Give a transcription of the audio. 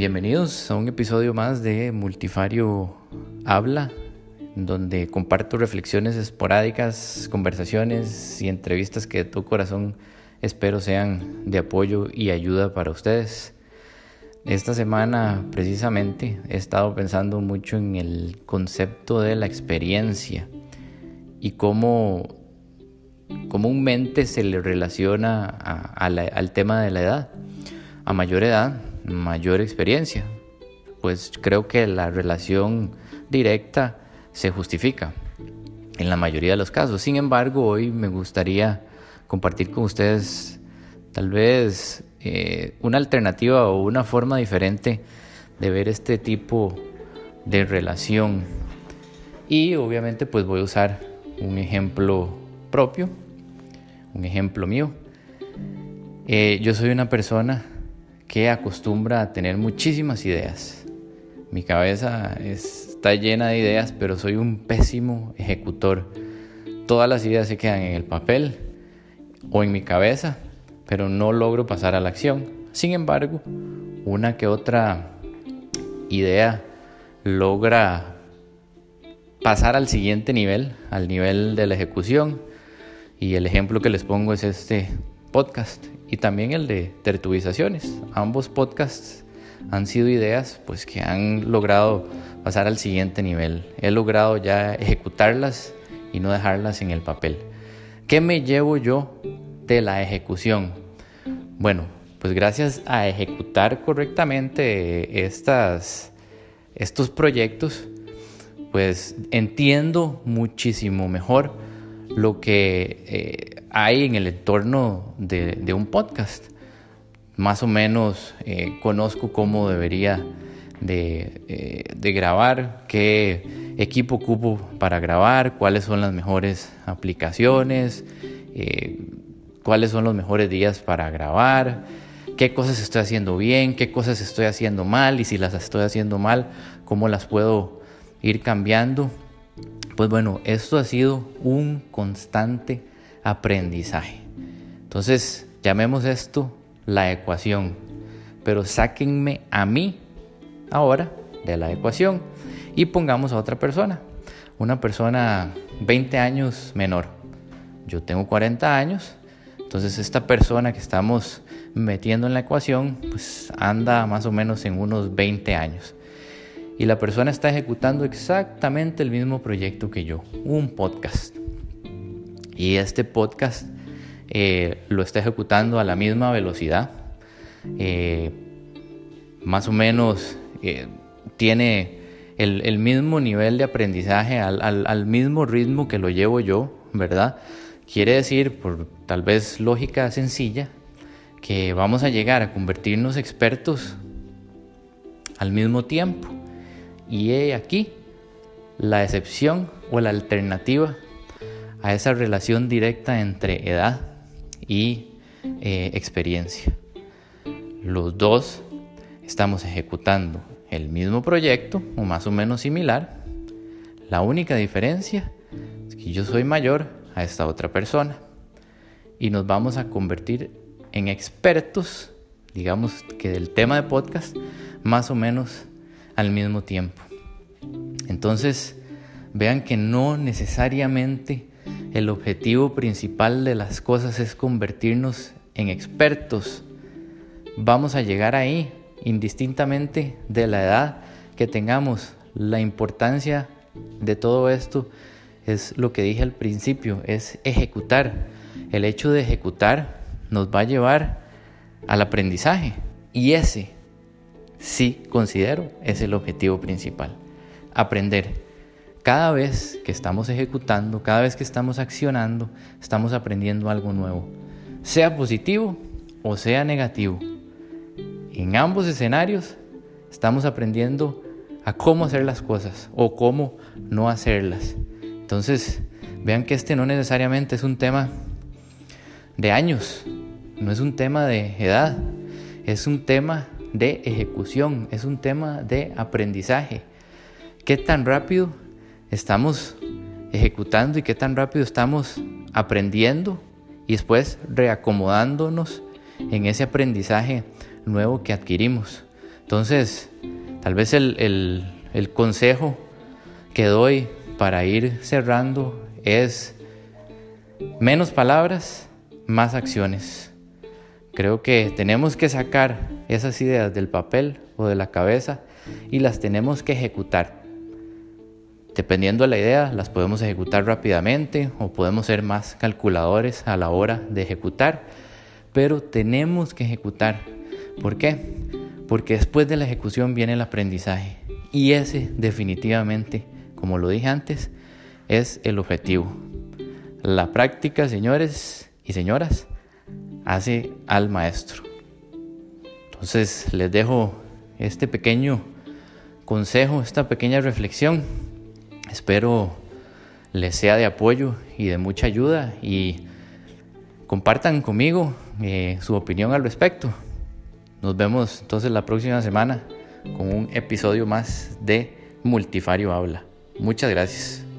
bienvenidos a un episodio más de Multifario Habla, donde comparto reflexiones esporádicas, conversaciones y entrevistas que de tu corazón espero sean de apoyo y ayuda para ustedes. Esta semana precisamente he estado pensando mucho en el concepto de la experiencia y cómo comúnmente se le relaciona al tema de la edad. A mayor edad, mayor experiencia. Pues creo que la relación directa se justifica en la mayoría de los casos. Sin embargo, hoy me gustaría compartir con ustedes tal vez eh, una alternativa o una forma diferente de ver este tipo de relación. Y obviamente pues voy a usar un ejemplo propio, un ejemplo mío. Eh, yo soy una persona que acostumbra a tener muchísimas ideas. Mi cabeza está llena de ideas, pero soy un pésimo ejecutor. Todas las ideas se quedan en el papel o en mi cabeza, pero no logro pasar a la acción. Sin embargo, una que otra idea logra pasar al siguiente nivel, al nivel de la ejecución. Y el ejemplo que les pongo es este podcast y también el de tertubizaciones. Ambos podcasts han sido ideas pues que han logrado pasar al siguiente nivel. He logrado ya ejecutarlas y no dejarlas en el papel. ¿Qué me llevo yo de la ejecución? Bueno, pues gracias a ejecutar correctamente estas, estos proyectos, pues entiendo muchísimo mejor lo que eh, hay en el entorno de, un podcast. Más o menos eh, conozco cómo debería eh, de, grabar, qué equipo ocupo para grabar, cuáles son las mejores aplicaciones, cuáles son los mejores días para grabar, qué cosas estoy haciendo bien, qué cosas estoy haciendo mal y si las estoy haciendo mal, cómo las puedo ir cambiando. Pues bueno, esto ha sido un constante aprendizaje. Entonces, llamemos esto la ecuación. Pero sáquenme a mí ahora de la ecuación y pongamos a otra persona. Una persona 20 años menor. Yo tengo 40 años. Entonces esta persona que estamos metiendo en la ecuación pues anda más o menos en unos 20 años y la persona está ejecutando exactamente el mismo proyecto que yo, un podcast. Y este podcast eh, lo está ejecutando a la misma velocidad, eh, más o menos eh, tiene el, mismo nivel de aprendizaje, al, al mismo ritmo que lo llevo yo, ¿verdad? Quiere decir, por tal vez lógica sencilla, que vamos a llegar a convertirnos expertos al mismo tiempo. Y he aquí la excepción o la alternativa a esa relación directa entre edad y eh, experiencia. Los dos estamos ejecutando el mismo proyecto o más o menos similar. La única diferencia es que yo soy mayor a esta otra persona y nos vamos a convertir en expertos, digamos que del tema de podcast, más o menos al mismo tiempo. Entonces, vean que no necesariamente el objetivo principal de las cosas es convertirnos en expertos. Vamos a llegar ahí indistintamente de la edad que tengamos. La importancia de todo esto es lo que dije al principio, es ejecutar. El hecho de ejecutar nos va a llevar al aprendizaje y ese sí considero es el objetivo principal. Aprender. Cada vez que estamos ejecutando, cada vez que estamos accionando, estamos aprendiendo algo nuevo, sea positivo o sea negativo. En ambos escenarios estamos aprendiendo a cómo hacer las cosas o cómo no hacerlas. Entonces, vean que este no necesariamente es un tema de años, no es un tema de edad, es un tema de ejecución, es un tema de aprendizaje. ¿Qué tan rápido estamos ejecutando y qué tan rápido estamos aprendiendo y después reacomodándonos en ese aprendizaje nuevo que adquirimos? Entonces, tal vez el, el consejo que doy para ir cerrando es menos palabras, más acciones. Creo que tenemos que sacar esas ideas del papel o de la cabeza y las tenemos que ejecutar. Dependiendo de la idea, las podemos ejecutar rápidamente o podemos ser más calculadores a la hora de ejecutar, pero tenemos que ejecutar. ¿Por qué? Porque después de la ejecución viene el aprendizaje y ese definitivamente, como lo dije antes, es el objetivo. La práctica, señores y señoras, hace al maestro. Entonces les dejo este pequeño consejo, esta pequeña reflexión. Espero les sea de apoyo y de mucha ayuda y compartan conmigo eh, su opinión al respecto. Nos vemos entonces la próxima semana con un episodio más de Multifario Habla. Muchas gracias.